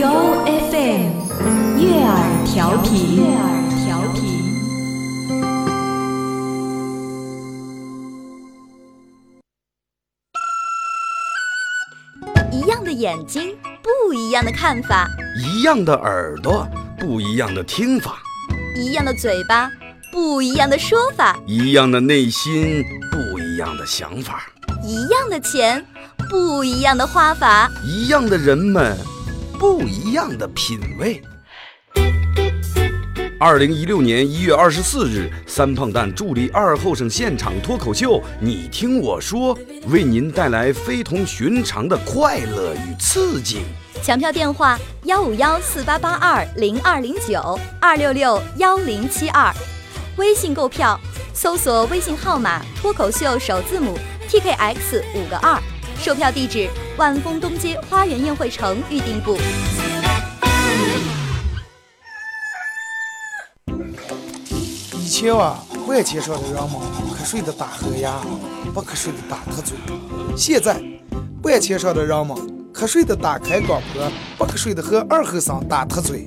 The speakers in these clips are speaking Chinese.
由 FM 悦耳调频，悦耳调频。一样的眼睛，不一样的看法；一样的耳朵，不一样的听法；一样的嘴巴，不一样的说法；一样的内心，不一样的想法；一样的钱，不一样的花法；一样的人们，不一样的品味。二零一六年一月二十四日，三胖蛋助力二后生现场脱口秀，你听我说，为您带来非同寻常的快乐与刺激。抢票电话：幺五幺四八八二零二零九二六六幺零七二。微信购票，搜索微信号码“脱口秀”首字母 T K X 五个二。售票地址：万丰东街花园宴会城预订部。以前啊，万千上的人们瞌睡的打呵呀，不瞌睡的打瞌嘴。现在，万千上的人们瞌睡的打开广播，不瞌睡的和二后生打特嘴。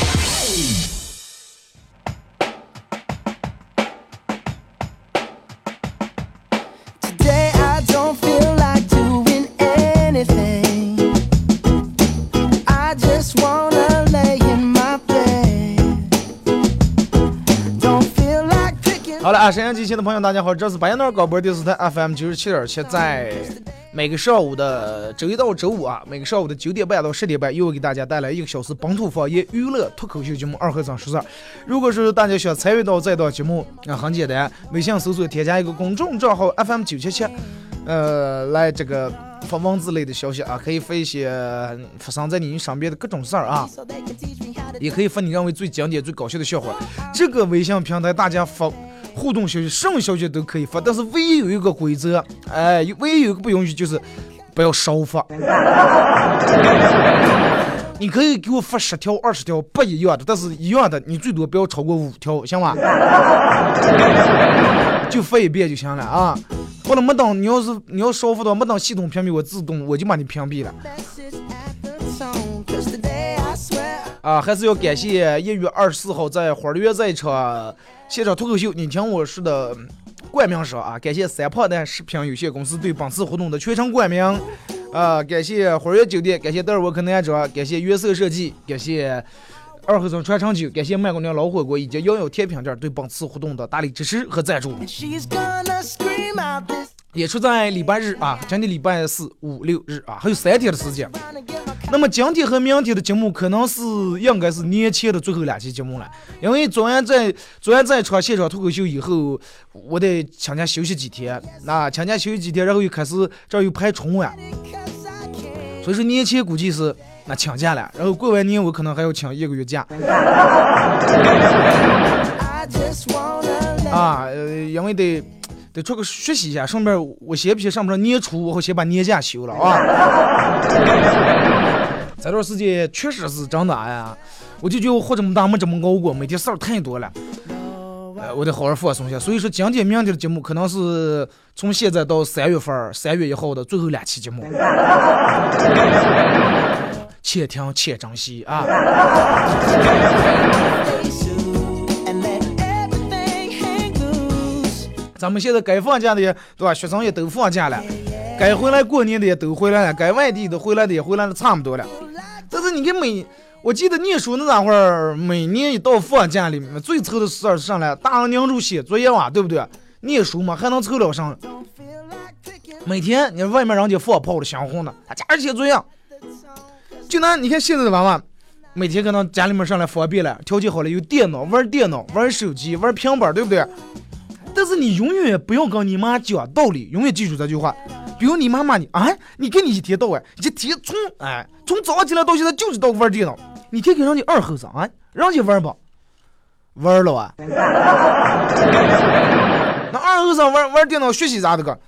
啊，沈阳机前的朋友，大家好，这是白彦淖广播电视台 FM 九十七点七，在每个上午的周一到周五啊，每个上午的九点半到十点半，又给大家带来一个小时本土方言娱乐脱口秀节目《二和尚说事》。如果是大家想参与到这档节目，那、很简单，微信搜索添加一个公众账号 FM 九七七，呃，来这个发文字类的消息啊，可以发一些发生在你身边的各种事儿啊。也可以发你认为最经典、最搞笑的笑话。这个微信平台大家发互动消息、什么消息都可以发，但是唯一有一个规则，哎，唯一有一个不允许就是不要少发。你可以给我发十条、二十条不一样的，但是一样的你最多不要超过五条，行吗？就发一遍就行了啊。或者没等你要是你要少发的话，没等系统屏蔽我自动我就把你屏蔽了。啊，还是要感谢一月二十四号在花儿园这一场现场脱口秀，你听我说的冠名商啊，感谢三胖蛋食品有限公司对本次活动的全程冠名，啊，感谢花园酒店，感谢德尔沃克男装，感谢约瑟设计，感谢二后生传承酒，感谢麦姑娘老火锅以及幺幺甜品店对本次活动的大力支持和赞助。演出在礼拜日啊，今天礼拜四、五、六日啊，还有三天的时间。那么今天和明天的节目可能是应该是年前的最后两期节目了，因为昨天在昨天在场现场脱口秀以后，我得请假休息几天，那请假休息几天，然后又开始这又拍春晚，所以说年前估计是那请假了，然后过完年我可能还要请一个月假。啊，呃，因为得得出去学习一下，顺便我先不先上不上年初，我先把年假休了啊。这段时间确实是真的，哎呀，我就觉得活这么大没这么熬过，每天事儿太多了，哎，我得好好放松一下。所以说，今天、明天的节目可能是从现在到三月份、三月一号的最后两期节目，且听且珍惜啊！咱们现在该放假的也对吧？学生也都放假了，该回来过年的也都回来了，该外地的回来的也回来的差不多了。但是你看每，我记得念书那会儿，每年一到放假里面，最愁的事儿是啥来？大人娘住写作业嘛，对不对？念书嘛，还能凑了上。每天你外面人家放炮的香红的，他家里写作业。就拿你看现在的娃娃，每天可能家里面上来方便了，条件好了，有电脑玩电脑、玩手机、玩平板，对不对？但是你永远不要跟你妈讲道理，永远记住这句话。比如你妈骂你啊，你看你一天到晚一天从哎从早上起来到现在就知道玩电脑，你天天让你二后生啊，让你玩吧，玩了啊。那二后生玩玩电脑学习咋的个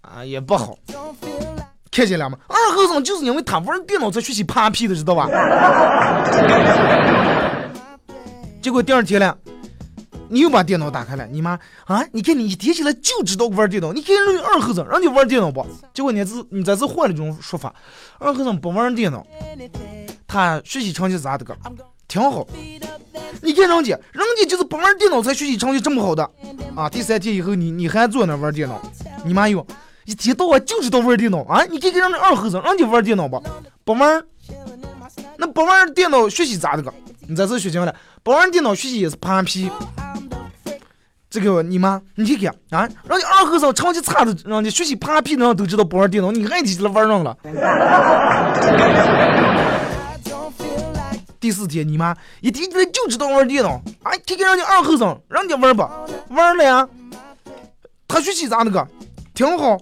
啊也不好，看见了吗？二后生就是因为他玩电脑才学习扒皮的，知道吧？结果第二天了，你又把电脑打开了，你妈啊，你看你一天起来就知道玩电脑，你看人二后生让你玩电脑不？结果你这你这次换了一种说法，二后生不玩电脑，他学习成绩咋的个？挺好。你看人家，人家就是不玩电脑才学习成绩这么好的啊！第三天以后，你你还坐那玩电脑，你妈哟一天到晚就知道玩电脑啊！你看看人家二后生，让你玩电脑吧，不玩，那不玩电脑学习咋的个？你这次学精了，不玩电脑学习也是扒皮。这个你妈，你看看啊，让你二后生成绩差的，让你学习扒皮，人都知道不玩电脑，你还提起来玩上了。第四天，你妈一天天就知道玩电脑，哎，天天让你二后生，让你玩吧，玩了呀，他学习咋的个？挺好。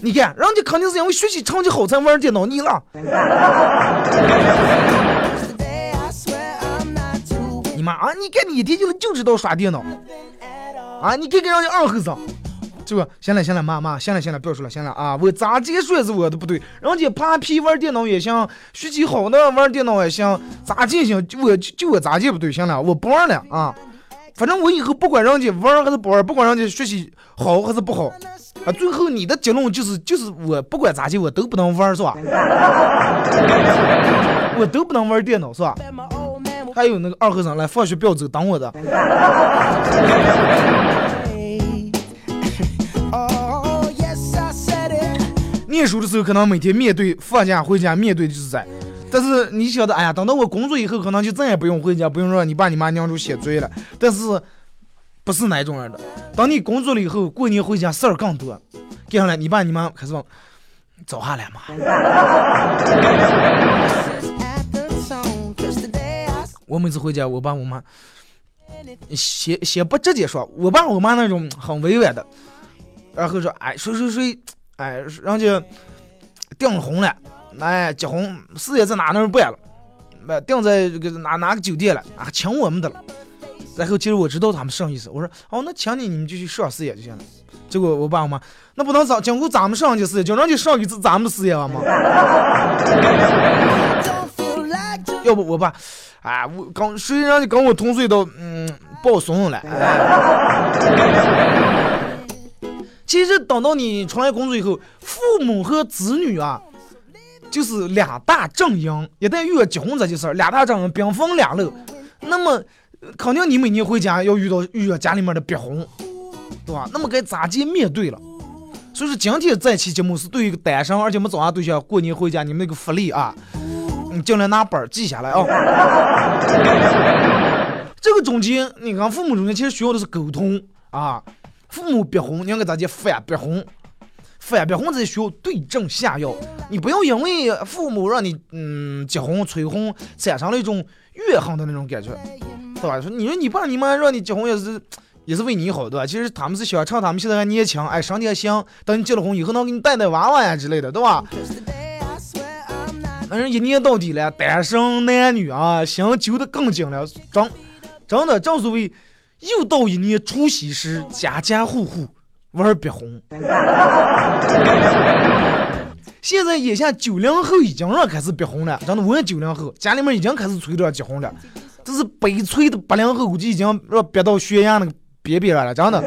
你看，人家肯定是因为学习成绩好才玩电脑，你了。妈啊，你看你一天就就知道耍电脑，啊，你看看人家二后生。这个行了行了，妈妈，行了行了，不要说了，行了啊！我咋接说是我的不对，人家扒皮玩电脑也行，学习好的玩电脑也行，咋进行就我就我咋接不对，行了，我不玩了啊！反正我以后不管人家玩还是不玩，不管人家学习好还是不好啊，最后你的结论就是就是我不管咋接我都不能玩是吧？我都不能玩电脑是吧？还有那个二和尚来放学不要走，等我的。念书的时候，可能每天面对放假回家面对就是在，但是你晓得，哎呀，等到我工作以后，可能就再也不用回家，不用让你爸你妈娘住写作业了。但是不是那种人的，当你工作了以后，过年回家事儿更多，接下来你爸你妈开始，走下来嘛，我每次回家，我爸我妈先先不直接说，我爸我妈那种很委婉的，然后说，哎，谁谁谁，哎，人家订婚了，哎，结婚事业在哪那儿办了，哎，订在这个哪哪个酒店了，啊，请我们的了。然后其实我知道他们什么意思，我说，哦，那请你，你们就去上事业就行了。结果我爸我妈，那不能早经过咱们上去事业，叫人家上一次咱们的事业了吗要不我爸，啊，我刚谁让你跟我同岁都嗯抱孙了。哎 其实等到你出来工作以后，父母和子女啊，就是两大阵营。一旦遇到结婚这件事儿，两大阵营兵分两路，那么呃肯定你每年回家要遇到遇到家里面的逼婚，对吧？那么该咋接面对了？所以说今天这期节目是对于一个单身而且没找上对象过年回家你们那个福利啊，你尽量拿本儿记下来啊。这个中间，你看父母中间其实需要的是沟通啊。父母逼婚，你要给咋接反逼婚？反逼婚这需要对症下药。你不要因为父母让你嗯结婚催婚，产生了一种怨恨的那种感觉，对吧？说你说你爸你妈让你结婚也是也是为你好，对吧？其实他们是想趁他们现在还年轻，哎，身体还行，等你结了婚以后能给你带带娃娃呀之类的，对吧？反正一年到底了，单身男女啊，心揪得更紧了。真真的，正所谓又到一年除夕时，家家户户玩逼红。现在眼下九零后已经让开始逼红了，真的，我问九零后，家里面已经开始催着结婚了。这是悲催的八零后，估计已经让逼到悬崖那个边边了，真的。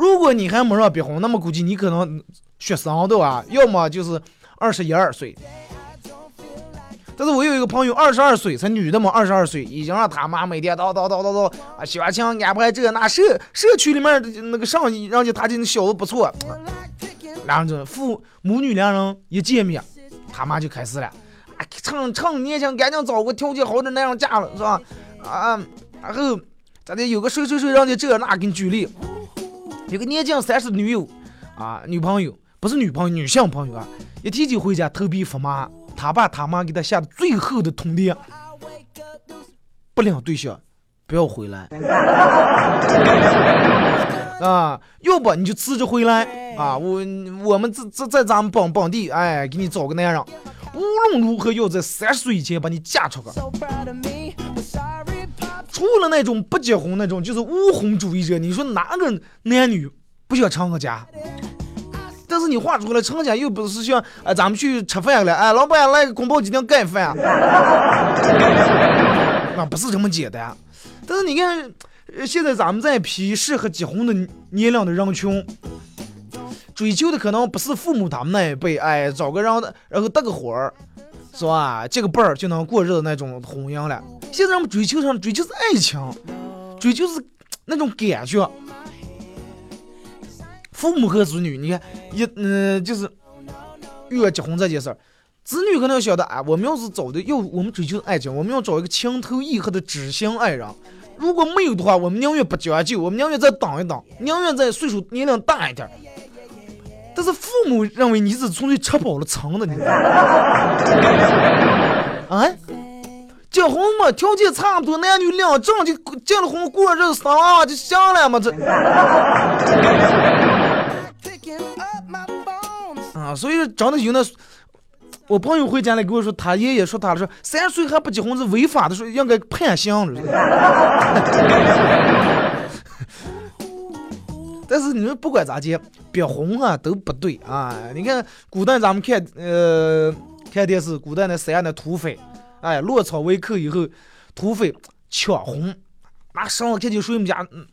如果你还没让逼婚，那么估计你可能学生的啊，要么就是二十一二岁。但是我有一个朋友，二十二岁，才女的嘛，二十二岁，已经让他妈每天叨叨叨叨叨啊，相亲安排这那社社区里面那个上，人家他这小子不错，然后这父母女两人一见面，他妈就开始了，啊，趁趁年轻赶紧找个条件好的那样嫁了，是吧？啊，然后咱这有个谁谁谁，让你这那给你举例，有个年近三十的女友啊，女朋友不是女朋友，女性朋友啊，一提起回家头皮发麻，他爸他妈给他下的最后的通牒：不领对象，不要回来。啊，要不你就辞职回来啊！我我们这这在咱们本本地，哎，给你找个男人，无论如何要在三十岁以前把你嫁出去。除了那种不结婚那种，就是无婚主义者，你说哪个男女不想成个家？但是你话出来，成家又不是像哎，咱们去吃饭了，哎，老板来个宫保鸡丁盖饭，啊，不是这么简单。但是你看，现在咱们这一批适合结婚的年龄的人群，追求的可能不是父母他们那一辈，哎，找个人然后搭个伙儿，是吧？结个伴儿就能过日子那种婚姻了。现在人们追求上追求是爱情，追求是那种感觉。父母和子女，你看一嗯、就是越结婚这件事儿，子女可能要晓得啊，我们要是找的要我们追求爱情，我们要找一个情投意合的知心爱人。如果没有的话，我们宁愿不将就，我们宁愿再等一等，宁愿在岁数年龄大一点儿。但是父母认为你是纯粹吃饱了撑的，你知道吗？啊？结婚嘛，条件差不多，男女两正就结了婚过日子生娃娃就行了嘛，这. 啊，所以真的有那，我朋友回家来跟我说，他爷爷说他说三十岁还不结婚是违法的，说应该判刑了。但是你们不管咋接，别婚啊都不对啊！你看古代咱们看呃看电视，古代那三那土匪，哎，落草为寇以后，土匪抢婚，拿绳子看见谁们家嗯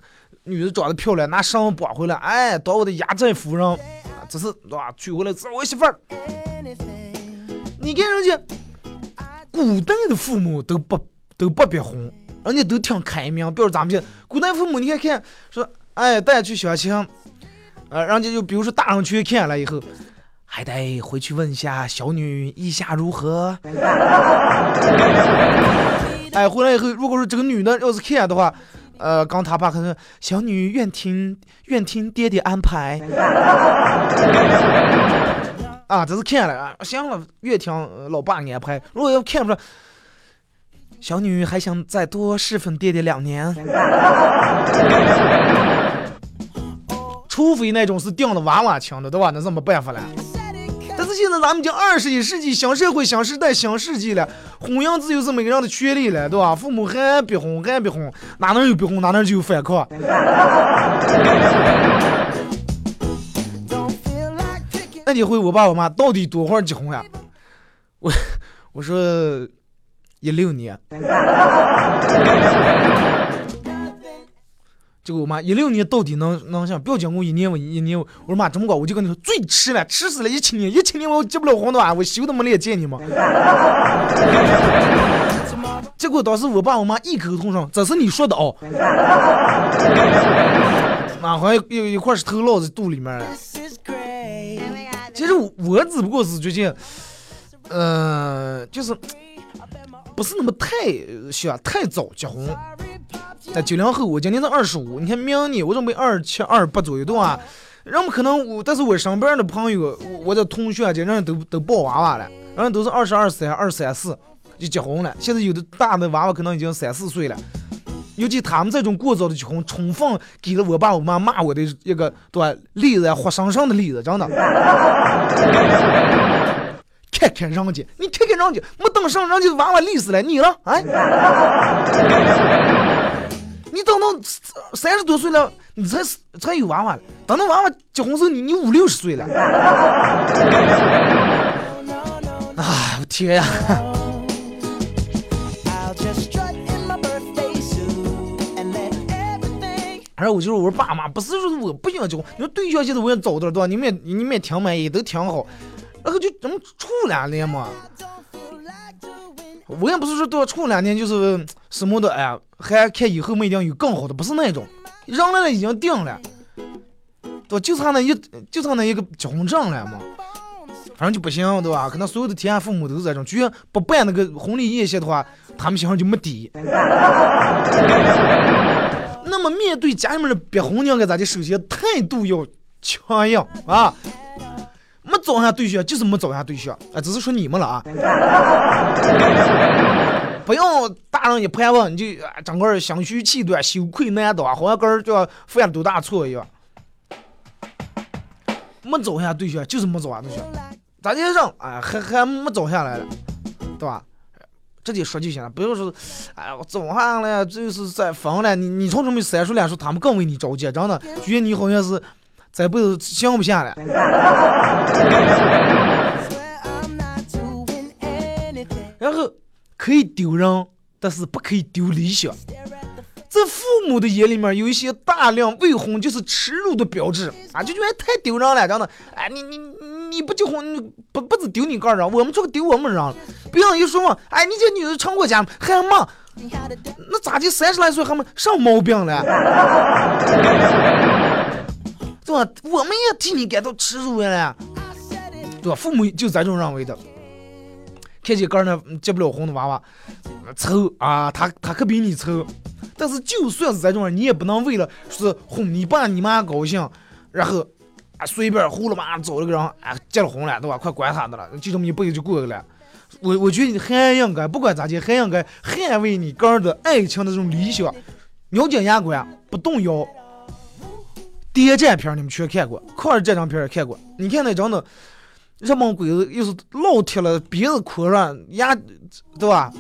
女的长得漂亮，拿绳子绑回来，哎，当我的压寨夫人，啊这是对吧？娶回来是我媳妇儿。你看人家古代的父母都不都不别婚，人家都挺开明。比如咱们这古代父母，你看看说，哎，带去相亲，呃，人家就比如说大人去看了以后，还得回去问一下小女意下如何。哎，回来以后，如果说这个女的要是看的话，呃，刚他爸可能小女愿听愿听爹爹安排。啊，这是看了啊，行了，越听呃老爸安排。如果要看不出来，小女还想再多侍奉爹爹两年。除非那种是定的娃娃亲的，对吧？那是没办法了。但是现在咱们已经二十一世纪，新社会、新时代、新世纪了，婚姻自由是每个人的权利了，对吧？父母还逼婚，还逼婚，哪能有逼婚，哪能就有反抗？那你会我爸我妈到底多会儿结婚呀？我我说一六年，结果我妈一六年到底能能想，不要讲我一年我一年我，我说妈这么高，我就跟你说最迟了，迟死了一七年，一七年我结不了婚的话，我修都没脸见你吗？结果当时我爸我妈异口同声，这是你说的哦。哪好像有一块石头落在肚里面了。其实我我只不过是最近，呃，就是不是那么太想太早结婚。在九零后，我今年是二十五，你看明年我准备二七二八左右的话，人们可能我，但是我身边的朋友，我我的同学啊，这人都都抱娃娃了，人家都是二十二三、二三四就结婚了。现在有的大的娃娃可能已经三四岁了。尤其他们这种过早的结婚，充分给了我爸我妈骂我的一个对吧例子，活生生的例子，真的。看看人家，你看看人家，没等上人家娃娃累死了，你了，哎，你等到三十多岁了，你才才有娃娃了，等到娃娃结婚时候，你你五六十岁了，哎，我天呀！I'll just strut in my birthday suit and let everything 而我就是我说爸妈，不是说我不想结婚，你说对象现在我也找到了，对吧？你们也你们也挺满意，都挺好，然后就咱们处两年嘛。我也不是说多处两年就是什么的，哎呀，还看以后没一定有更好的，不是那种，人来了已经定了，对吧？就差那一就差那一个结婚证了嘛，反正就不行，对吧？可能所有的天下父母都是这种，居然不办那个婚礼宴席的话，他们心上就没底。那么面对家里面的逼婚，你应该咋的？首先态度要强硬啊！没找下对象就是没找下对象，啊，只是说你们了啊。不用大人一盘问你就啊整个儿心虚气短、羞愧难当，好像个人就要犯了多大错一样。没找下对象就是没找下对象，咋的让哎还还没找下来了，对吧？直接说就行了，不要说，哎，我找下了，就是再分了。你你从这么三说两说，他们更为你着急，真的觉得你好像是这辈子想不下来。然后可以丢人，但是不可以丢理想。在父母的眼里面，有一些大量未婚就是耻辱的标志啊，就觉得太丢人了，真的。哎，你你你不结婚，不不止丢你个人，我们这个丢我们人了。别人一说嘛，哎，你这女的成过家还嘛？那咋的？三十来岁还没上毛病了？对吧？我们也替你感到耻辱了，对吧？父母就这种认为的。看见个儿呢结不了婚的娃娃，丑啊，他他可比你丑。但是就算是这种人，你也不能为了是哄你爸你妈高兴，然后啊随便胡了嘛找了个人啊结了婚了，对吧？快管他的了，就这么一辈子就过去了。我我觉得你还应该不管咋地，还应该捍卫你个人的爱情的这种理想，咬紧牙关不动摇。谍战片儿你们全看过，抗日战争片儿也看过。你看那张的日本鬼子又是老铁了，鼻子哭上牙，对吧？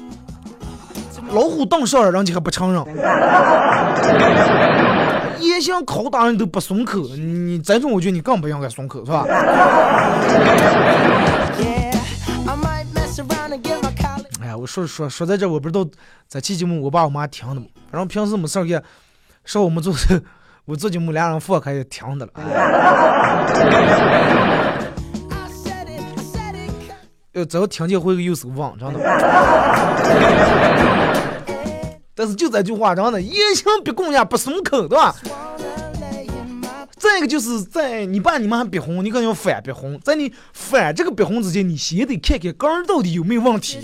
老虎当上了，人家还不承认，严刑拷打人都不松口，你这种我觉得你更不应该松口，是吧.哎呀，我说说说在这，我不知道这期节目我爸我妈听的嘛？反正平时没事儿干，说我们做 我做节目俩人放开也听的了。呃，只要听见会有手忘，真的。但是就这句话，真的严刑逼供呀，不松口，对吧？再一个就是在你爸你妈逼婚，你可能要反逼婚，在你反这个逼婚之前，你先得看看根儿到底有没有问题。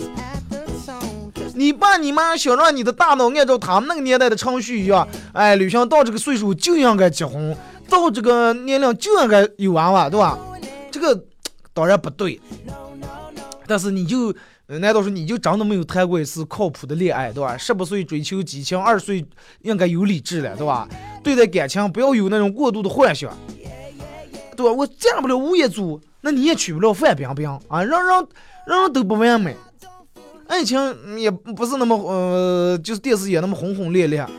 你爸你妈想让你的大脑按照他们那个年代的程序一样，哎，女生到这个岁数就应该结婚，到这个年龄就应该有娃娃，对吧？这个 当然不对，但是你就，难道说你就真的没有谈过一次靠谱的恋爱，对吧？十八岁追求激情，二十岁应该有理智了，对吧？对待感情不要有那种过度的幻想，对吧？我嫁不了吴业祖，那你也娶不了范冰冰啊，人人人人都不完美。爱情也不是那么呃，就是电视演那么轰轰烈烈啊，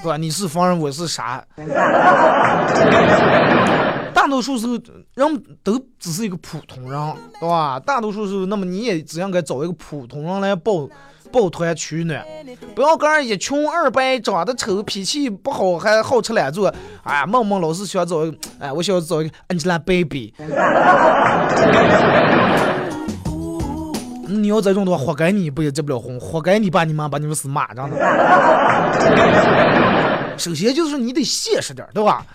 对吧？你是房人，我是啥。大多数时候人都只是一个普通人，对吧？大多数时候，那么你也只应该找一个普通人来抱抱团取暖，不要跟人一穷二白，长得丑，脾气不好，还好吃懒做。哎，梦梦老是想找一个，哎，我想找一个 Angelababy。你要这种的话，活该你不也结不了婚，活该你爸你妈把你们死骂，真的。首先就是你得现实点，对吧？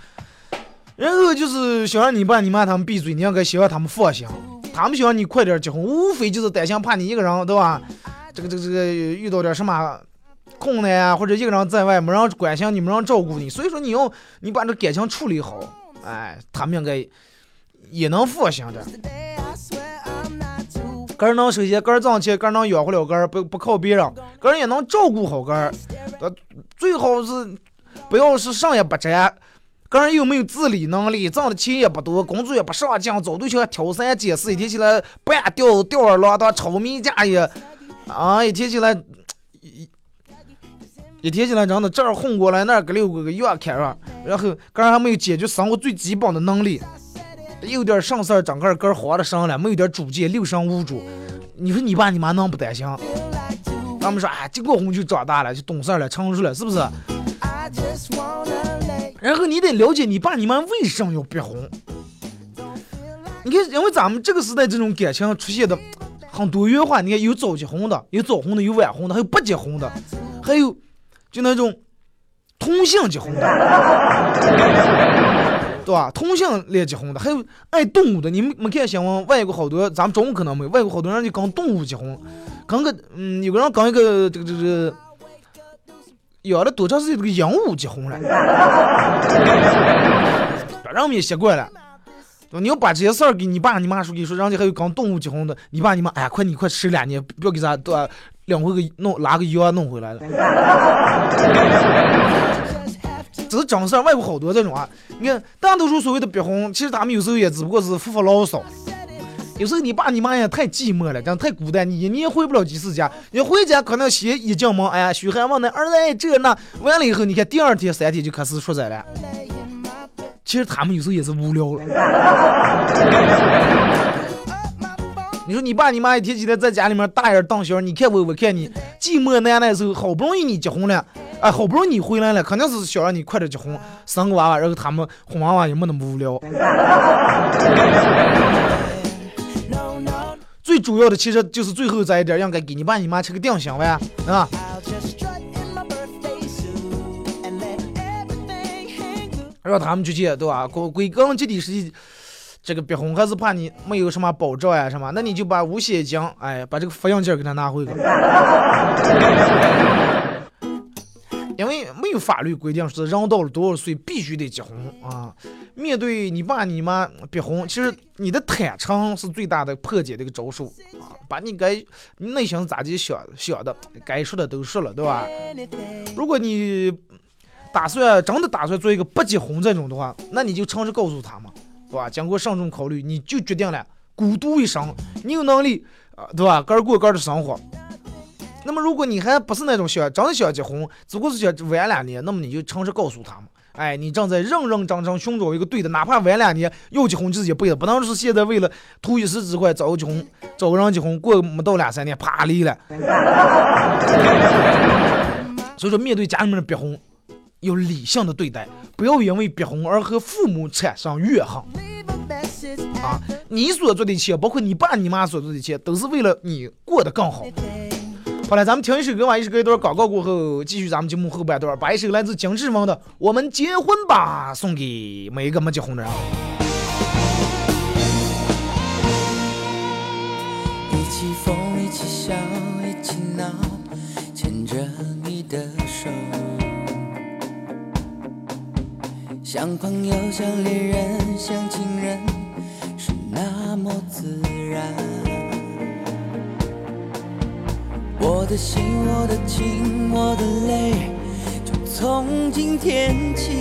然后就是想让你爸你妈他们闭嘴，你应该希望他们放心。他们想让你快点结婚，无非就是担心怕你一个人，对吧？这个这个这个遇到点什么困难啊，或者一个人在外没人关心你，没人照顾你，所以说你要你把这感情处理好，哎，他们应该也能放心点。个人能首先个人挣钱，个人能养活了个人，不不靠别人，个人也能照顾好个人。呃，最好是不要是上也不沾，个人又没有自理能力，挣的钱也不多，工作也不上进，找对象挑三拣四，一天起来半吊吊儿郎当，炒米架也，啊，一天起来一一天起来真的这儿混过来，那儿个六个个院看上，然后个人还没有解决生活最基本的能力。有点上事儿，整个根儿活了上了，没有点主见，六神无主。你说你爸你妈能不担心？他们说啊，结过婚就长大了，就懂事了，成熟了，是不是？然后你得了解你爸你妈为什么要逼婚。你看，因为咱们这个时代这种感情出现的很多元化，你看有早结婚的，有早婚的，有晚婚的，还有不结婚的，还有就那种同性结婚的，对吧？同性恋结婚的，还有爱动物的。你们没看新闻？外国好多，咱们中国可能没有，外国好多人就跟动物结婚，跟个嗯，有个人跟一个这个这个这个养了多长时间这个鹦鹉结婚了，让我们也习惯了。你要把这些事儿给你爸你妈说，跟你说，人家还有跟动物结婚的，你爸你妈，哎呀，快你快吃两年，不要给咱多两？回个弄拿个药弄回来了。这是真事儿，外国好多这种啊。你看，大多数所谓的逼婚，其实他们有时候也只不过是发发牢骚。有时候你爸你妈也太寂寞了，这样太孤单，你一年回不了几次家。你回家可能先一进门，哎呀，嘘寒问暖，儿子这那，完了以后，你看第二天、三天就开始说这了。其实他们有时候也是无聊了。你说你爸你妈一天起来在家里面大眼瞪小，你看我我看你，寂寞难耐的时候，好不容易你结婚了，哎，好不容易你回来了，肯定是想让你快点结婚，生个娃娃，然后他们哄娃娃也没那么无聊。最主要的其实就是最后这一点，应该给你爸你妈吃个定心丸啊。让他们去借，对吧？归归根结底是这个逼婚，还是怕你没有什么保障呀什么，那你就把五险一金，哎，把这个抚养金给他拿回去。因为没有法律规定是人到了多少岁必须得结婚啊。面对你爸你妈逼婚，其实你的坦诚是最大的破解的一个招数啊。把你该你内心咋地想想的，该说的都说了，对吧？如果你打算真的打算做一个不结婚这种的话，那你就诚实告诉他们，对吧？经过慎重考虑，你就决定了孤独一生，你有能力啊，对吧？个儿过个儿的生活。那么如果你还不是那种想真的想结婚，只不过是想晚两年，那么你就诚实告诉他们，哎，你正在认认真真寻找一个对的，哪怕晚两年要结婚就是一辈子，不能是现在为了图一时之快早结婚，找个人结婚，过没到两三年啪离了。所以说，面对家里面的逼婚，要理性的对待，不要因为逼婚而和父母产生怨恨啊！你所做的一切，包括你爸你妈所做的一切，都是为了你过得更好。好了，咱们听一首歌吧，一首歌一段广告过后，继续咱们节目后半段，把一首来自金志文的《我们结婚吧》送给每一个没结婚的人。一起疯，一起笑，一起闹，牵着你的手，像朋友，像恋人，像情人，是那么自然。我的心，我的情，我的泪，就从今天起。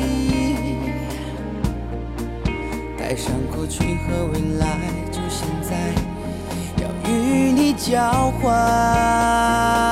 带上过去和未来，就现在，要与你交换。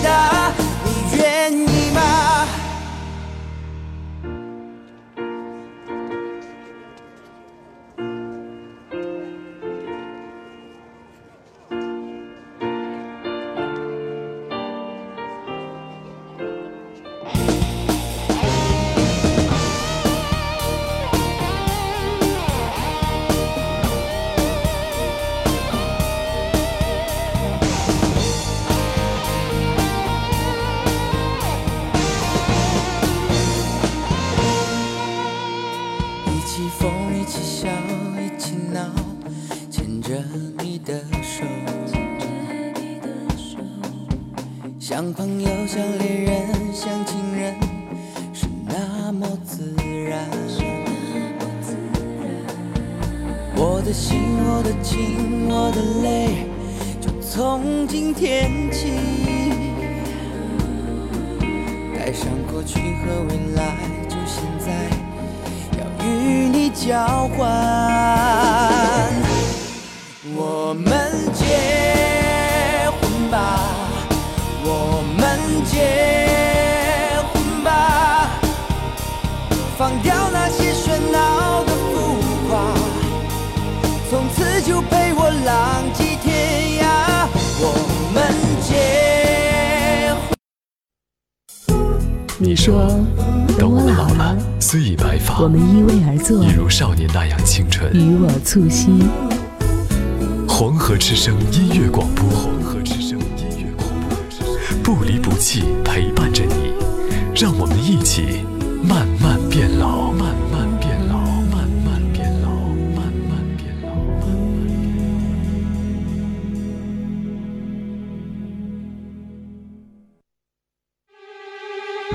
的回促膝。黄河之声音乐广播，黄河之声音乐广播，不离不弃陪伴着你，让我们一起慢慢变老，慢慢变老，慢慢变老，慢慢变老，慢慢变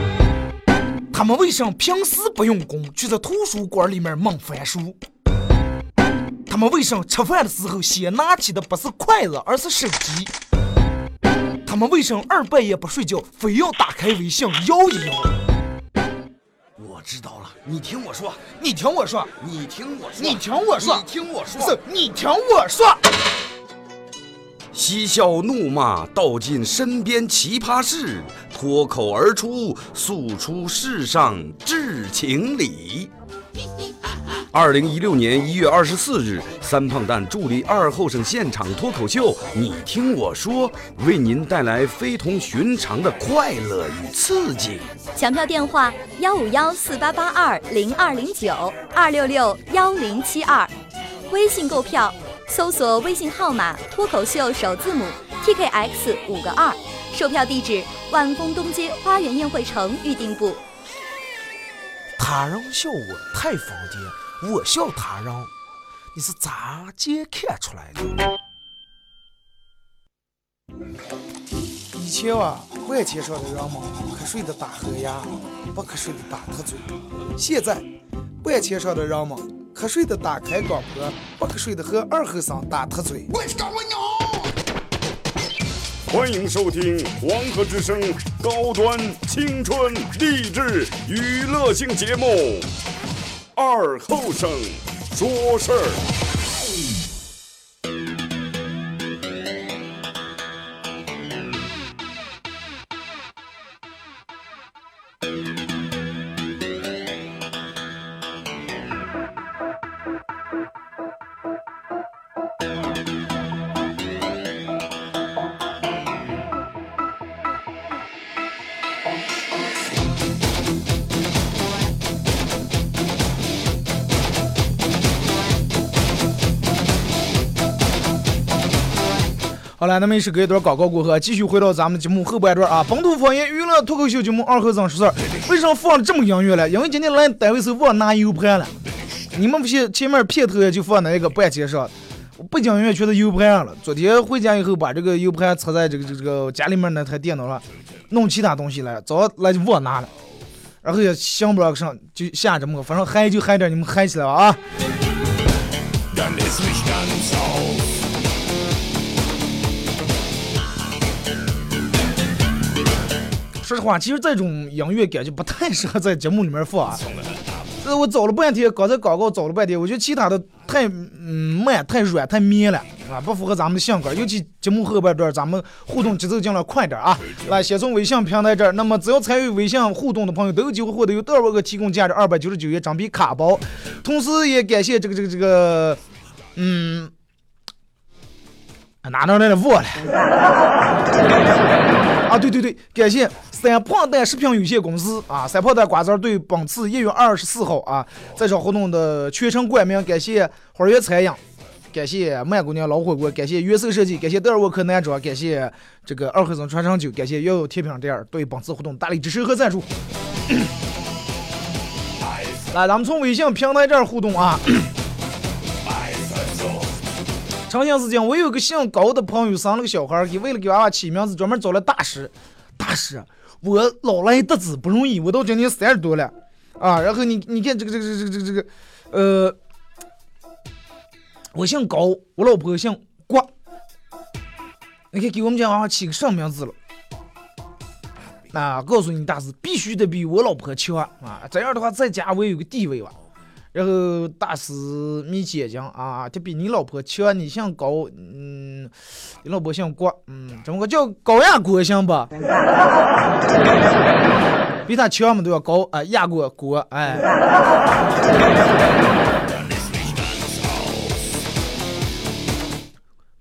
老。他们为什么平时不用功，却在图书馆里面猛翻书？他们为什么吃饭的时候先拿起的不是筷子，而是手机？他们为什么二半夜不睡觉，非要打开微信摇一摇？我知道了，你听我说，你听我说，你听我说，你听我说，你听我说，是，你听我说。嬉笑怒骂，道尽身边奇葩事，脱口而出，诉出世上至情理。二零一六年一月二十四日，三胖蛋助力二后生现场脱口秀，你听我说，为您带来非同寻常的快乐与刺激。抢票电话：幺五幺四八八二零二零九二六六幺零七二。微信购票，搜索微信号码“脱口秀”首字母 TKX 五个二。售票地址：万丰东街花园宴会城预订部。他人笑我太疯癫，我笑他人，你是咋见看出来的？以前啊，万千上的人们瞌睡的打呵牙，不瞌睡的打特嘴。现在，万千上的人们瞌睡的打开广播，不瞌睡的和二后生打特嘴。欢迎收听黄河之声高端青春励志娱乐性节目《二后生说事儿》。了，那么一首歌一段广告过后，继续回到咱们的节目后半段啊。本土方言娱乐脱口秀节目二后生说事儿，为啥放了这么音乐了？因为今天来单位时候忘拿 U 盘了。你们不是前面片头也就放在那个半截上，背景音乐全是 U 盘上了。昨天回家以后，把这个 U 盘插在这个这个家里面那台电脑上，弄其他东西来，早来就忘拿了，然后也想不了上，就下这么个，反正嗨就嗨点，你们嗨起来吧啊！说实话，其实这种音乐感觉不太适合在节目里面放啊。这 我找了半天，刚才广告找了半天，我觉得其他的太嗯慢、太软、太绵了啊，不符合咱们的性格。尤其节目后半段，咱们互动节奏尽量快点啊！来，先从微信平台这儿，那么只要参与微信互动的朋友，都有机会获得由德尔沃克提供价值二百九十九元整皮卡包。同时也感谢这个这个这个，嗯，哪能来了忘了？啊，对对对，感谢三胖蛋食品有限公司啊，三胖蛋瓜子对本次一月二十四号啊这场活动的全程冠名，感谢花园餐饮，感谢曼姑娘老火锅，感谢约瑟设计，感谢德尔沃克男装，感谢这个二合生传承酒，感谢悠悠甜品店对本次活动大力支持和赞助。来，咱们从微信平台这儿互动啊。长相是这样，我有个姓高的朋友生了个小孩，给为了给娃娃起名字，专门找了大师。大师，我老来得子不容易，我到今年三十多了啊。然后你你看这个这个这个这个这个，呃，我姓高，我老婆姓郭。你看给我们家娃娃起个什么名字了？啊，告诉你大师，必须得比我老婆强啊，这样的话在家我也有个地位吧。然后大师眯起眼睛啊，就比你老婆强，你姓高，嗯，你老婆姓郭，嗯，怎么个叫高压锅行吧？比他强嘛都要高啊，亚郭郭，哎。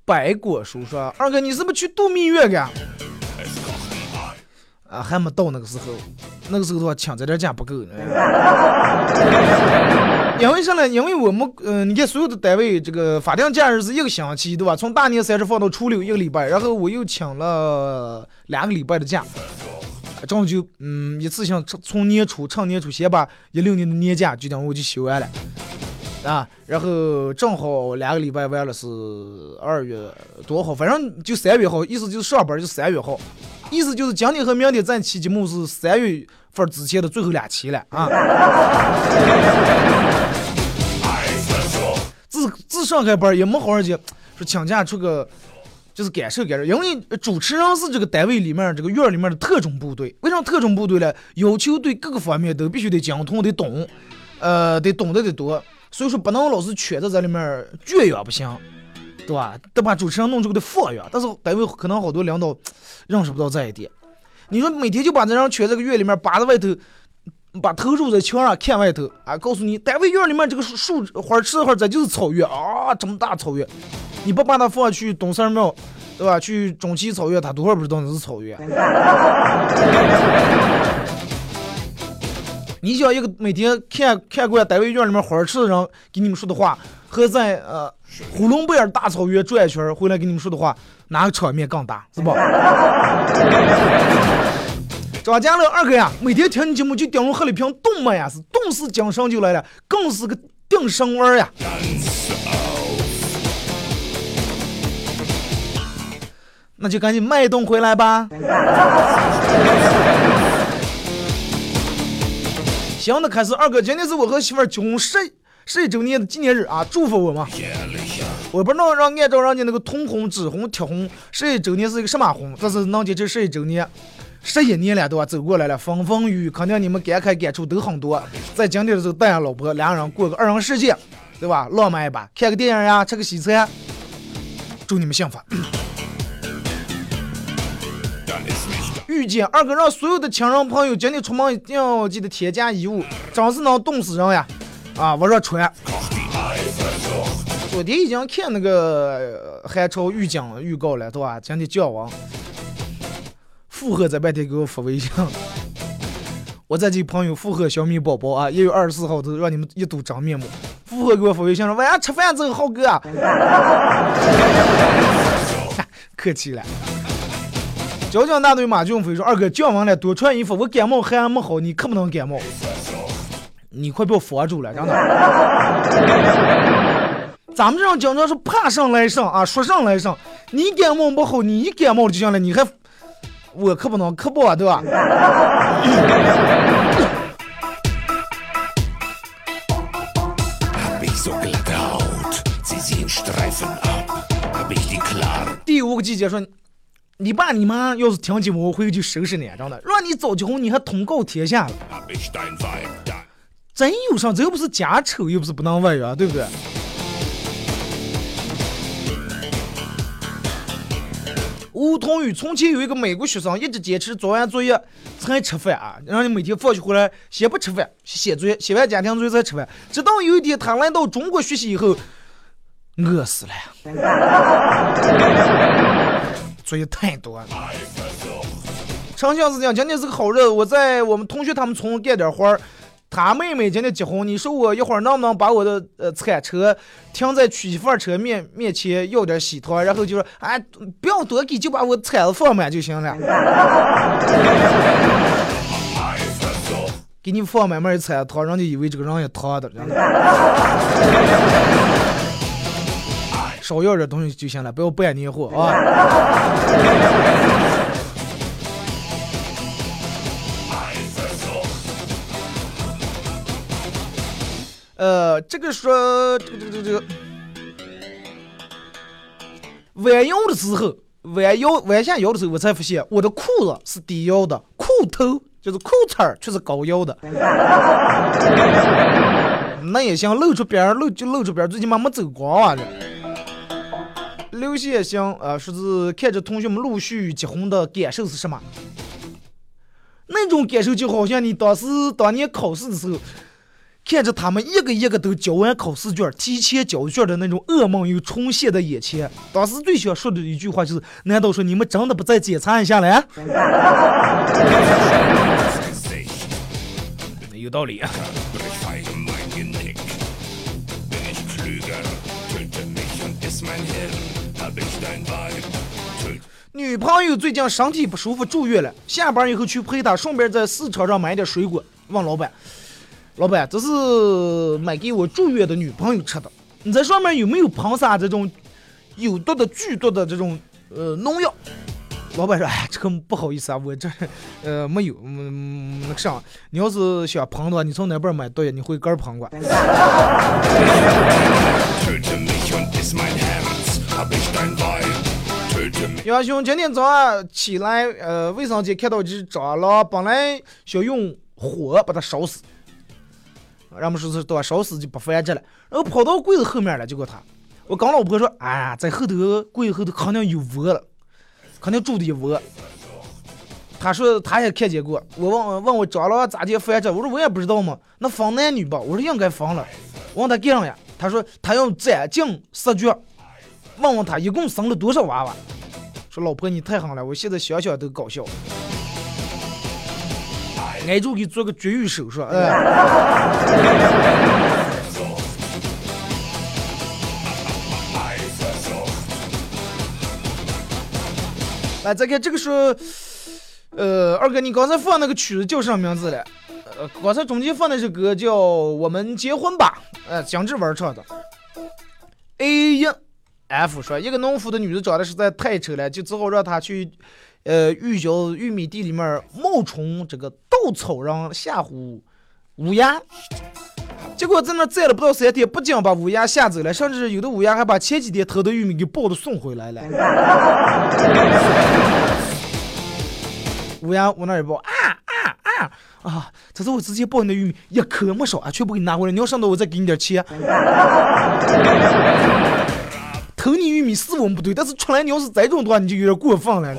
白果叔说：“二哥，你是不是去度蜜月去？啊，还没到那个时候。那个时候的话，抢这点假不够。因为啥呢？因为我们，嗯，你看所有的单位，这个法定假日是一个星期，对吧？从大年三十放到初六一个礼拜，然后我又请了两个礼拜的假，这样就，嗯，一次性从年初趁年初先把一六年的年假就等我就休完了，啊，然后正好两个礼拜完了是二月多号，反正就三月号，意思就是上班就三月号，意思就是今天和明天咱期节目是三月份之前的最后两期了啊。自自上开班也没好好讲，说请假出个就是感受感受，因为主持人是这个单位里面这个院里面的特种部队。为什么特种部队呢？要求对各个方面都必须得精通得懂，呃，得懂得得多，所以说不能老是圈在这里面圈养不行，对吧？得把主持人弄出个的放养。但是单位可能好多领导认识不到这一点。你说每天就把这人圈这个院里面扒在外头。把头入在墙上看外头啊！告诉你，单位院里面这个树树花池花，这就是草原啊！这么大草原，你不把它放去东三庙，对吧？去中旗草原，他多少不知道那是草原。你想一个每天看看惯单位院里面花吃的人给你们说的话，和在呃呼伦贝尔大草原转一圈回来给你们说的话，哪个场面更大？是不？张家乐二哥呀，每天听你节目就顶着喝了一瓶冻么呀，是冻死精神就来了，更是个定神丸呀。那就赶紧卖冻回来吧。行，那开始，二哥，今天是我和媳妇儿结婚十十一周年的纪念日啊，祝福我嘛。我不能让按照人家那个通红、紫红、铁红，十一周年是一个什么红？这是能坚持十一周年。十一年了，对吧？走过来了，风风雨雨，肯定你们感慨感触都很多。在今天的时候，带上老婆，两个人过个二人世界，对吧？浪漫一把，看个电影呀，吃个西餐，祝你们幸福。遇见二哥，让所有的亲人朋友今天出门一定要记得添加衣物，真是能冻死人呀！啊，我说穿。昨天已经看那个寒潮预警预告了，对吧？今天降温。附和在半天给我发微信，我这几朋友附和小米宝宝啊，一月二十四号都让你们一睹真面目。附和给我发微信说：“晚上吃饭走，浩哥。”客气了。交警大队马俊飞说：“二哥降温了，多穿衣服，我感冒还没好，你可不能感冒。你快被我防住了，真的。咱们这种经常是怕上来上啊，说上来上。你感冒不好，你一感冒了就行了，你还。”我可不能可不啊对吧？第五个季节说，你爸你妈要是听节目，我回去就收拾你，真的。让你早结婚，你还通告天下了。真有啥？这又不是家丑，又不是不能外扬，对不对？梧桐雨，从前有一个美国学生，一直坚持做完作业才吃饭啊。然后每天放学回来，先不吃饭，写作业，写完家庭作业再吃饭。直到有一天，他来到中国学习以后，饿死了。所以太多了。长相是这样，今天是个好日子，我在我们同学他们村干点活儿。他妹妹今天结婚，你说我一会儿能不能把我的呃铲车停在娶媳妇车面面前要点喜糖，然后就说哎不要多给，就把我铲子放满就行了。给你放满满一铲糖，人家以为这个人也糖的。少要点东西就行了，不要办年货啊。呃，这个说这个这个这个弯腰的时候，弯腰弯下腰的时候，我才发现我的裤子是低腰的，裤头就是裤衩儿却是高腰的。那也行，露出边儿露就露出边儿，最起码没走光啊。这刘先生啊，说是看着同学们陆续结婚的感受是什么？那种感受就好像你当时当年考试的时候。看着他们一个一个都交完考试卷，提前交卷的那种噩梦又重现在眼前。当时最想说的一句话就是：难道说你们真的不再检查一下了？有道理啊。女朋友最近身体不舒服住院了，下班以后去陪她，顺便在市场上买点水果。问老板：“老板，这是买给我住院的女朋友吃的，你在上面有没有喷洒这种有毒的、剧毒的这种呃农药？”老板说：“哎，这个不好意思啊，我这呃没有，嗯，那个啥，你要是想喷的话，你从哪边买毒药？你会根儿喷过。”杨兄今天早上起来，呃，卫生间看到只蟑螂，本来想用火把它烧死，人们说是对烧死就不繁殖了，然后跑到柜子后面了，结果他，我跟老婆说，哎，在后头柜后头肯定有窝了，肯定住的一窝。他说他也看见过，我问问我蟑螂咋地繁殖，我说我也不知道嘛，那分男女吧，我说应该分了，我问他干啥呀？他说他要斩尽杀绝，问问他一共生了多少娃娃。说老婆你太狠了，我现在想想都搞笑。挨住给做个绝育手术，哎。来，再看这个是，呃，二哥，你刚才放那个曲子叫什么名字了？呃，刚才中间放那首歌叫《我们结婚吧》，呃，姜志文唱的。A F 说，一个农夫的女子长得实在太丑了，就只好让她去，呃，玉郊玉米地里面冒充这个稻草人吓唬乌鸦。结果在那站了不到三天，不仅把乌鸦吓走了，甚至有的乌鸦还把前几天偷的玉米给抱着送回来了。乌鸦往那一抱，啊啊啊啊！这是我之前抱你的玉米，一颗没少啊，全部给你拿回来。你要上头，我再给你点钱。偷你玉米是我们不对，但是出来你要是这种的话，你就有点过分了。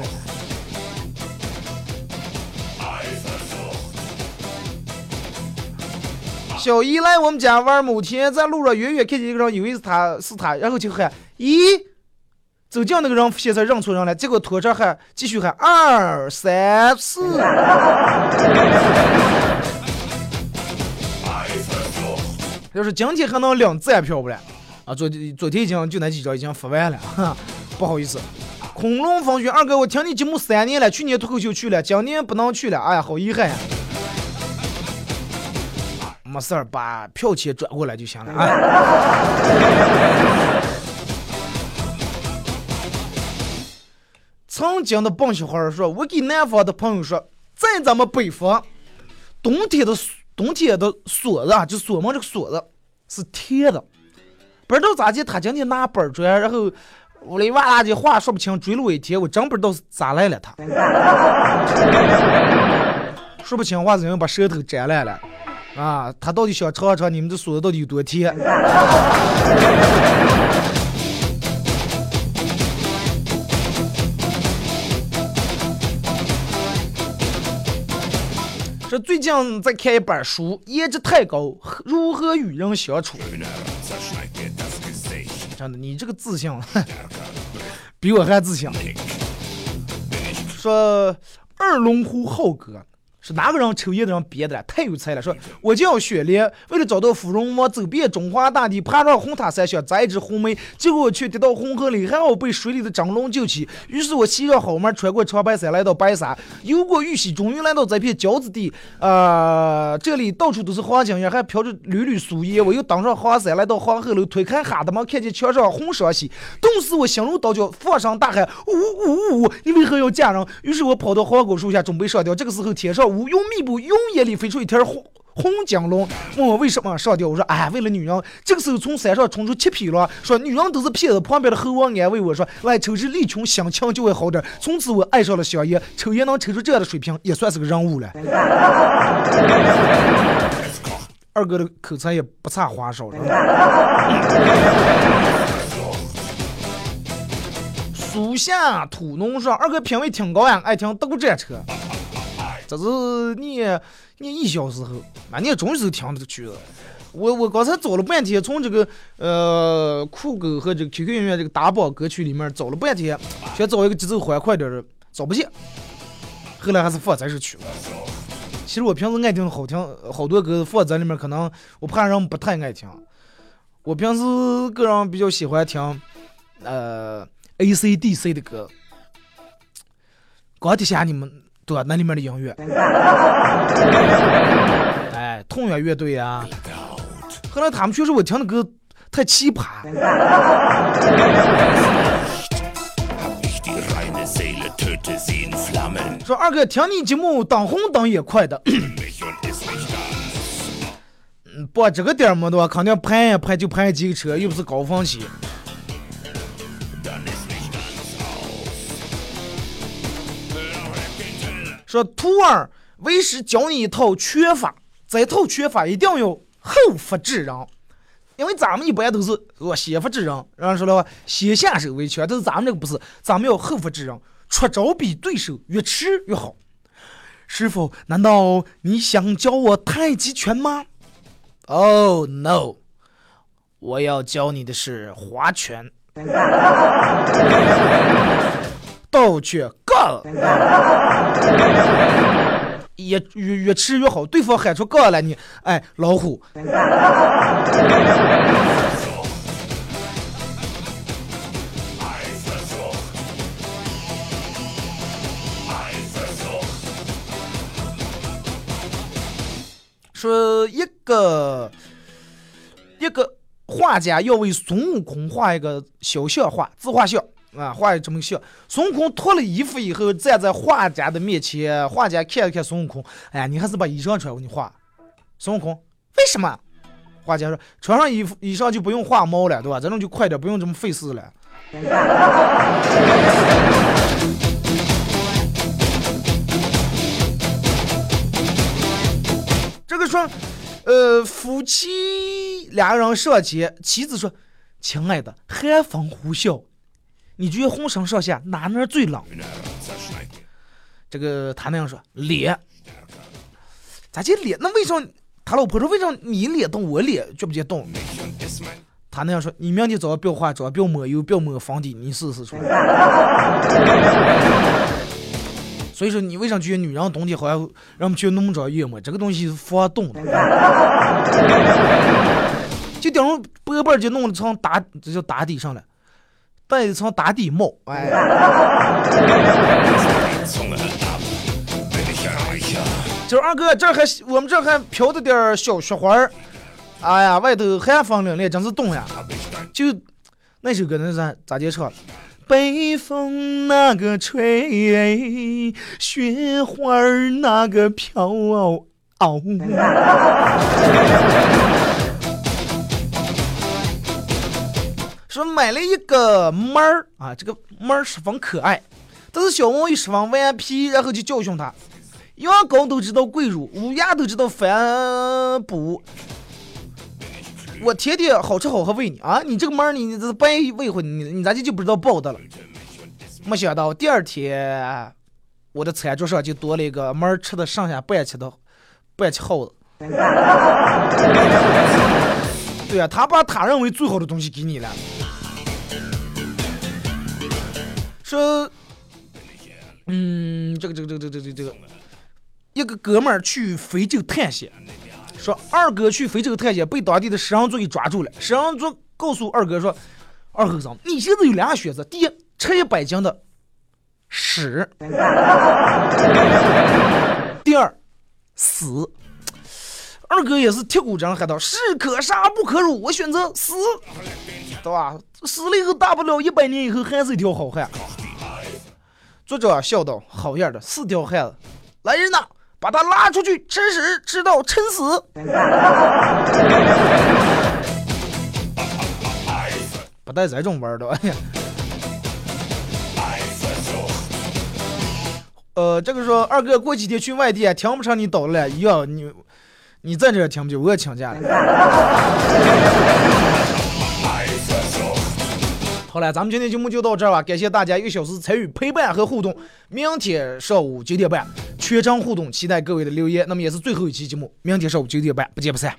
小姨来我们家玩，某天在路上远远看见一个人，以为是他是他，然后就喊：“咦！”走近那个人现在认错人了，结果拖着喊，继续喊：“二三四。”要是今天还能领站票不了？啊，昨天昨天已经就那几张已经发完了，哈，不好意思。恐龙风雪二哥，我听你节目三年了，去年脱口秀去了，今年不能去了，哎呀，好遗憾呀。没事儿，把票钱转过来就行了啊。曾经的棒小孩说：“我给南方的朋友说，在咱们北方，冬天的冬天的锁子啊，就锁门这个锁子是铁的。”不知道咋的，他今天拿板砖，然后我里哇啦的话说不清，追了我一天，我真不知道是咋来了他。说不清话，人把舌头摘烂了啊！他到底想尝尝你们的锁子到底有多甜？这最近在看一本书，颜值太高，如何与人相处？真的，你这个自信，比我还自信。说二龙湖浩哥。是哪个人抽烟的人编的了？太有才了！说我叫雪莲，为了找到芙蓉王走遍中华大地，爬上红塔山想摘一枝红梅，结果我却跌到红河里，还好被水里的张龙救起。于是我骑上好马，穿过长白山，来到白沙，游过玉溪，终于来到这片饺子地。啊，这里到处都是黄金叶，还飘着缕缕素烟。我又登上黄山，来到黄鹤楼，推开哈的门，看见墙上红双喜，顿时我心如刀绞，放声大喊：呜呜呜！你为何要嫁人？于是我跑到黄果树下，准备上吊。这个时候，天上。无用密布，用眼里飞出一条红红金龙，问我为什么上吊？我说哎，为了女人。这个时候从山上冲出七匹狼，说女人都是骗子。旁边的猴王安慰我说，来抽支利群，心情就会好点。从此我爱上了香烟，抽烟能抽出这样的水平，也算是个人物了。二哥的口才也不差花哨。属下土农说，二哥品味挺高呀，爱听德国战车。这是念念一小时后，啊，念终于是听这个曲子。我我刚才找了半天，从这个呃酷狗和这个 QQ 音乐这个打榜歌曲里面找了半天，想找一个节奏欢快点的，找不见。后来还是放这首曲子。其实我平时爱听好听好多歌放在里面，可能我怕人不太爱听。我平时个人比较喜欢听，呃，AC/DC 的歌。钢铁侠你们对吧？那里面的音乐，哎，同源乐队啊。后来他们确实我听的歌太奇葩。说二哥听你节目当红当也快的。嗯，不，这个点儿没多，肯定排也排就排几个车，又不是高峰期。说徒儿为师教你一套拳法，这套拳法一定要后发制人，因为咱们一般都是说先发制人，然后说的话先下手为强，但是咱们这个不是，咱们要后发制人，出招比对手越迟越好。师傅，难道你想教我太极拳吗？Oh no，我要教你的是划拳。倒去杠，越越越吃越好。对方喊出杠来，你哎老虎。说一个一个画家要为孙悟空画一个肖像画，自画像。啊，画的这么像。孙悟空脱了衣服以后，站在画家的面前，画家看了看孙悟空，哎呀，你还是把衣裳穿，我给你画。孙悟空，为什么？画家说，穿上衣服衣裳就不用画猫了，对吧？这种就快点，不用这么费事了。这个说，呃，夫妻两个人上街，妻子说：“亲爱的，寒风呼啸。”你觉得浑身上下哪哪最冷？这个他那样说脸，咋就脸？那为什么他老婆说为什么你脸动我脸觉不觉动？他那样说，你明天早上不要化妆，不要抹油，不要抹粉底，你试试说。所以说你为啥觉得女人冬天好像让我们去弄着月末？这个东西是防冻的，就顶上薄薄就弄成打，这叫打底上了。戴一层打底帽，哎，就是二哥，这还我们这还飘着点小雪花儿，哎呀，外头寒风凛冽，真是冻呀！就那首歌那是咋接唱？北风那个吹，雪花儿那个飘哦。说买了一个猫儿啊，这个猫儿十分可爱，但是小猫又十分顽皮，然后就教训它。羊羔都知道跪乳，乌鸦都知道反哺。我天天好吃好喝喂你啊，你这个猫儿你这是白喂回你，你咋就就不知道报答了？没想到第二天，我的餐桌上就多了一个猫儿吃的剩下半切的半切耗子。对啊，他把他认为最好的东西给你了。说，嗯，这个这个这个这个这个这个，一个哥们儿去非洲探险，说二哥去非洲探险被当地的食人族给抓住了。食人族告诉二哥说：“二后生，你现在有两个选择，第一，吃一百斤的屎；第二，死。”二哥也是铁骨铮喊道：“士可杀不可辱，我选择死，对吧？死了以后，大不了一百年以后还是一条好汉。”作者笑道：“好样的，四条汉子！来人呐，把他拉出去吃屎，吃到撑死！” 不带这种玩的，哎呀！呃，这个说二哥过几天去外地，听不成你叨了，要你。你在这听不就我也请假了。好了，咱们今天节目就到这儿吧，感谢大家一个小时参与陪伴和互动。明天上午九点半全程互动，期待各位的留言。那么也是最后一期节目，明天上午九点半不见不散。